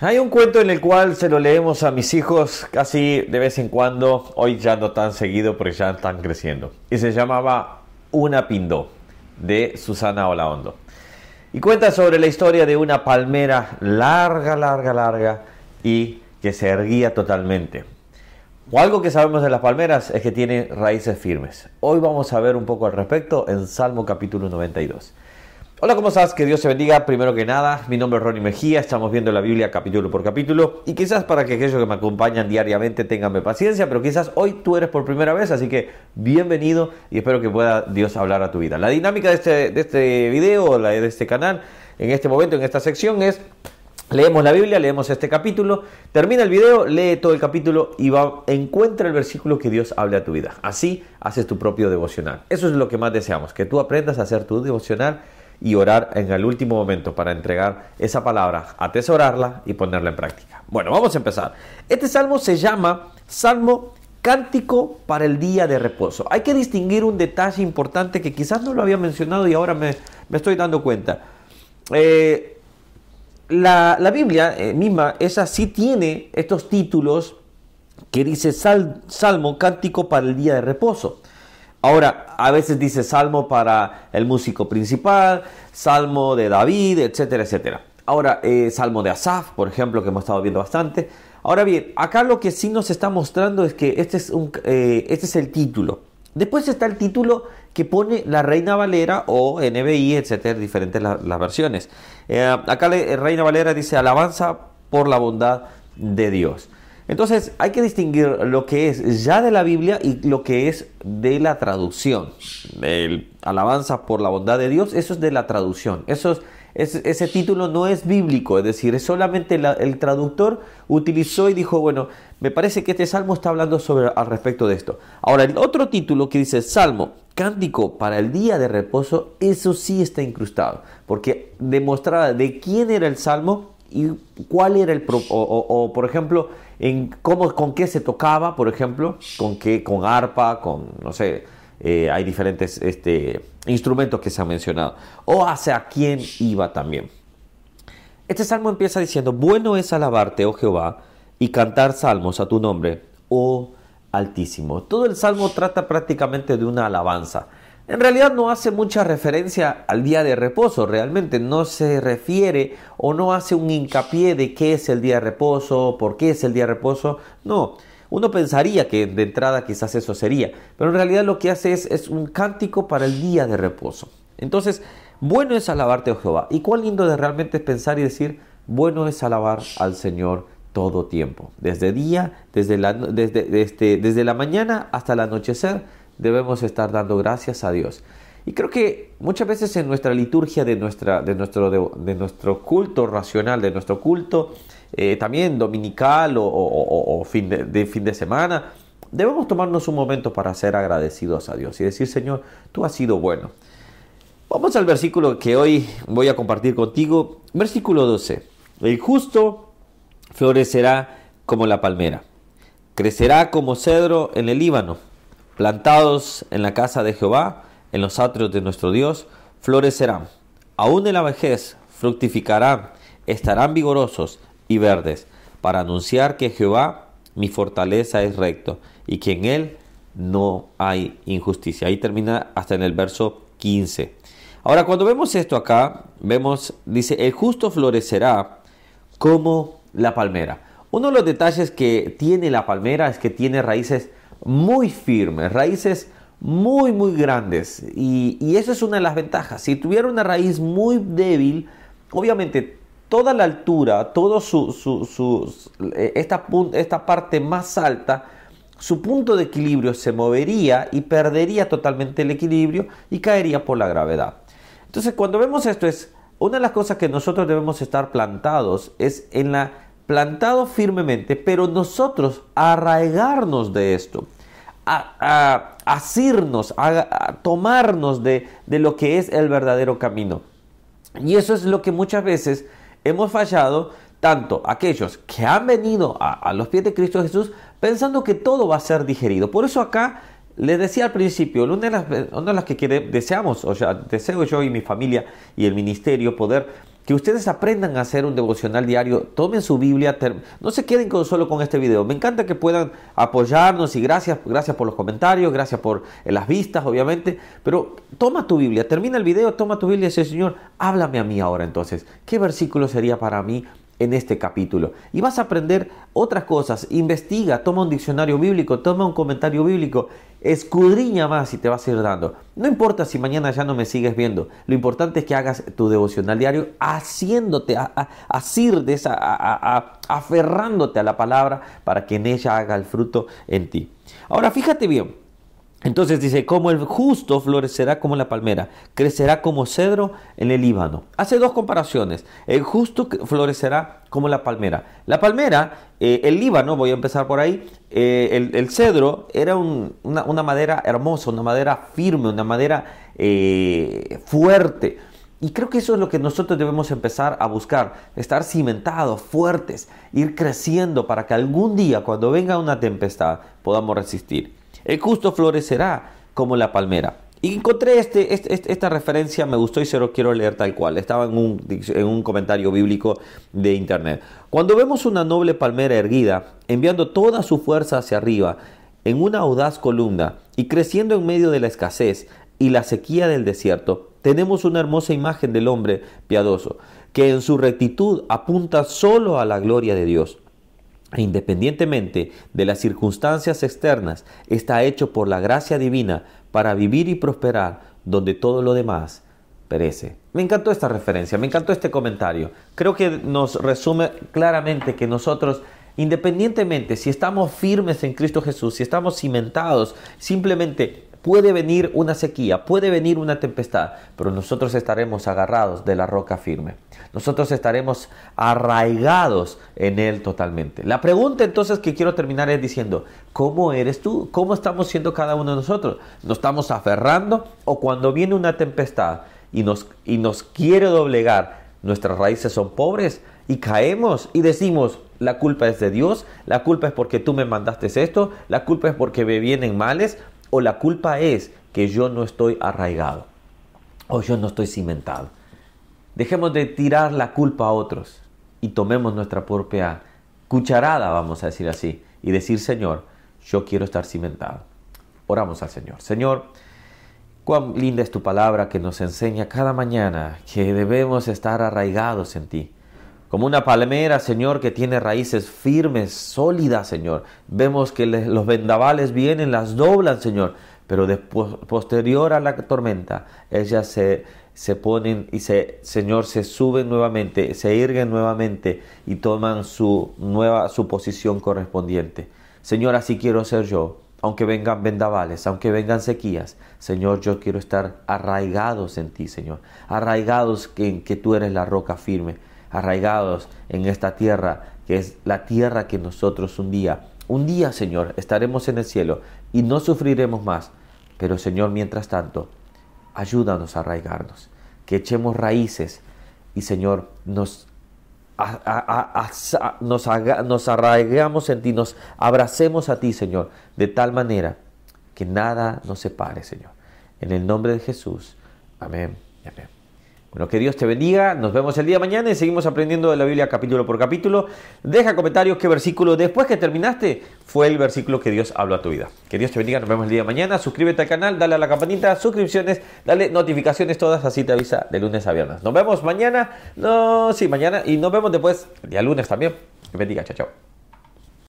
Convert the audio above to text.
Hay un cuento en el cual se lo leemos a mis hijos casi de vez en cuando, hoy ya no tan seguido porque ya están creciendo. Y se llamaba Una Pindó, de Susana Olaondo. Y cuenta sobre la historia de una palmera larga, larga, larga y que se erguía totalmente. O algo que sabemos de las palmeras es que tiene raíces firmes. Hoy vamos a ver un poco al respecto en Salmo capítulo 92. Hola, ¿cómo estás? Que Dios te bendiga. Primero que nada, mi nombre es Ronnie Mejía, estamos viendo la Biblia capítulo por capítulo y quizás para que aquellos que me acompañan diariamente tengan paciencia, pero quizás hoy tú eres por primera vez, así que bienvenido y espero que pueda Dios hablar a tu vida. La dinámica de este, de este video, la de este canal, en este momento, en esta sección es... Leemos la Biblia, leemos este capítulo, termina el video, lee todo el capítulo y va, encuentra el versículo que Dios hable a tu vida. Así haces tu propio devocional. Eso es lo que más deseamos, que tú aprendas a hacer tu devocional y orar en el último momento para entregar esa palabra, atesorarla y ponerla en práctica. Bueno, vamos a empezar. Este salmo se llama Salmo Cántico para el día de reposo. Hay que distinguir un detalle importante que quizás no lo había mencionado y ahora me, estoy dando cuenta. Eh, la, Biblia eh, misma, esa sí tiene estos títulos que dice Salmo Cántico para el día de reposo. Ahora, a veces dice salmo para el músico principal, salmo de David, etcétera, etcétera. Ahora, eh, salmo de Asaf, por ejemplo, que hemos estado viendo bastante. Ahora bien, acá lo que sí nos está mostrando es que este es, un, eh, este es el título. Después está el título que pone la Reina Valera o NBI, etcétera, diferentes las versiones. Eh, acá la Reina Valera dice alabanza por la bondad de Dios. Entonces hay que distinguir lo que es ya de la Biblia y lo que es de la traducción. El alabanza por la bondad de Dios, eso es de la traducción. Eso es, ese título no es bíblico, es decir, es solamente el traductor utilizó y dijo, bueno, me parece que este salmo está hablando sobre al respecto de esto. Ahora, el otro título que dice Salmo, cántico para el día de reposo, eso sí está incrustado, porque demostraba de quién era el salmo y cuál era el o, por ejemplo en cómo con qué se tocaba por ejemplo con qué con arpa con no sé eh, hay diferentes este, instrumentos que se han mencionado o hacia quién iba también. Este salmo empieza diciendo bueno es alabarte oh Jehová y cantar salmos a tu nombre oh Altísimo todo el salmo trata prácticamente de una alabanza en realidad no hace mucha referencia al día de reposo, realmente no se refiere o no hace un hincapié de qué es el día de reposo, por qué es el día de reposo, no. Uno pensaría que de entrada quizás eso sería, pero en realidad lo que hace es, un cántico para el día de reposo. Entonces, bueno es alabarte, oh Jehová. Y cuán lindo de realmente pensar y decir, bueno es alabar al Señor todo tiempo, desde día, desde la, desde, desde, desde la mañana hasta el anochecer debemos estar dando gracias a Dios. Y creo que muchas veces en nuestra liturgia de, nuestra, de, nuestro, de, nuestro culto racional, de nuestro culto eh, también dominical o, fin de, fin de semana, debemos tomarnos un momento para ser agradecidos a Dios y decir, Señor, tú has sido bueno. Vamos al versículo que hoy voy a compartir contigo, versículo 12. El justo florecerá como la palmera, crecerá como cedro en el Líbano plantados en la casa de Jehová, en los atrios de nuestro Dios, florecerán. Aún en la vejez fructificarán, estarán vigorosos y verdes, para anunciar que Jehová, mi fortaleza, es recto, y que en él no hay injusticia. Ahí termina hasta en el verso 15. Ahora, cuando vemos esto acá, vemos, dice, el justo florecerá como la palmera. Uno de los detalles que tiene la palmera es que tiene raíces muy firmes, raíces muy, muy grandes. Y, eso es una de las ventajas. Si tuviera una raíz muy débil, obviamente toda la altura, todo su, su, eh, esta, esta parte más alta, su punto de equilibrio se movería y perdería totalmente el equilibrio y caería por la gravedad. Entonces, cuando vemos esto es una de las cosas que nosotros debemos estar plantados es en la plantado firmemente, pero nosotros arraigarnos de esto, a, asirnos, a, tomarnos de, lo que es el verdadero camino. Y eso es lo que muchas veces hemos fallado, tanto aquellos que han venido a, los pies de Cristo Jesús pensando que todo va a ser digerido. Por eso acá les decía al principio, una de las, una de las que deseamos, o sea, deseo yo y mi familia y el ministerio poder que ustedes aprendan a hacer un devocional diario, tomen su Biblia, no se queden solo con este video. Me encanta que puedan apoyarnos y gracias, gracias por los comentarios, gracias por las vistas, obviamente, pero toma tu Biblia, termina el video, toma tu Biblia y dice, Señor, háblame a mí ahora entonces. ¿Qué versículo sería para mí en este capítulo. Y vas a aprender otras cosas. Investiga, toma un diccionario bíblico, toma un comentario bíblico, escudriña más y te vas a ir dando. No importa si mañana ya no me sigues viendo. Lo importante es que hagas tu devocional diario haciéndote, a, asir de esa, aferrándote a la palabra para que en ella haga el fruto en ti. Ahora fíjate bien. Entonces dice, como el justo florecerá como la palmera, crecerá como cedro en el Líbano. Hace dos comparaciones. El justo florecerá como la palmera. La palmera, eh, el Líbano, voy a empezar por ahí, eh, el, cedro era una, madera hermosa, una madera firme, una madera eh, fuerte. Y creo que eso es lo que nosotros debemos empezar a buscar, estar cimentados, fuertes, ir creciendo para que algún día, cuando venga una tempestad, podamos resistir. El justo florecerá como la palmera. Y encontré este, este, este, esta referencia, me gustó y se lo quiero leer tal cual. Estaba en un, en un comentario bíblico de internet. Cuando vemos una noble palmera erguida, enviando toda su fuerza hacia arriba, en una audaz columna y creciendo en medio de la escasez y la sequía del desierto, tenemos una hermosa imagen del hombre piadoso, que en su rectitud apunta solo a la gloria de Dios. Independientemente de las circunstancias externas, está hecho por la gracia divina para vivir y prosperar donde todo lo demás perece. Me encantó esta referencia, me encantó este comentario. Creo que nos resume claramente que nosotros, independientemente si estamos firmes en Cristo Jesús, si estamos cimentados, simplemente Puede venir una sequía, puede venir una tempestad, pero nosotros estaremos agarrados de la roca firme. Nosotros estaremos arraigados en Él totalmente. La pregunta entonces que quiero terminar es diciendo, ¿cómo eres tú? ¿Cómo estamos siendo cada uno de nosotros? ¿Nos estamos aferrando o cuando viene una tempestad y nos, y nos quiere doblegar, nuestras raíces son pobres y caemos y decimos, la culpa es de Dios, la culpa es porque tú me mandaste esto, la culpa es porque me vienen males, o la culpa es que yo no estoy arraigado o yo no estoy cimentado. Dejemos de tirar la culpa a otros y tomemos nuestra propia cucharada, vamos a decir así, y decir, Señor, yo quiero estar cimentado. Oramos al Señor. Señor, cuán linda es tu palabra que nos enseña cada mañana que debemos estar arraigados en ti. Como una palmera, Señor, que tiene raíces firmes, sólidas, Señor. Vemos que los vendavales vienen, las doblan, Señor. Pero posterior a la tormenta, ellas se, se ponen y se, Señor, se suben nuevamente, se irguen nuevamente y toman su nueva, su posición correspondiente. Señor, así quiero ser yo. Aunque vengan vendavales, aunque vengan sequías, Señor, yo quiero estar arraigados en ti, Señor. Arraigados en que tú eres la roca firme arraigados en esta tierra, que es la tierra que nosotros un día, un día, Señor, estaremos en el cielo y no sufriremos más. Pero, Señor, mientras tanto, ayúdanos a arraigarnos, que echemos raíces y, Señor, nos, nos, arraigamos en ti, nos abracemos a ti, Señor, de tal manera que nada nos separe, Señor. En el nombre de Jesús. Amén amén. Bueno, que Dios te bendiga. Nos vemos el día mañana y seguimos aprendiendo de la Biblia capítulo por capítulo. Deja comentarios qué versículo después que terminaste fue el versículo que Dios habló a tu vida. Que Dios te bendiga. Nos vemos el día de mañana. Suscríbete al canal, dale a la campanita, suscripciones, dale notificaciones todas, así te avisa de lunes a viernes. Nos vemos mañana. No, sí, mañana y nos vemos después el día lunes también. Que bendiga. Chao, chao.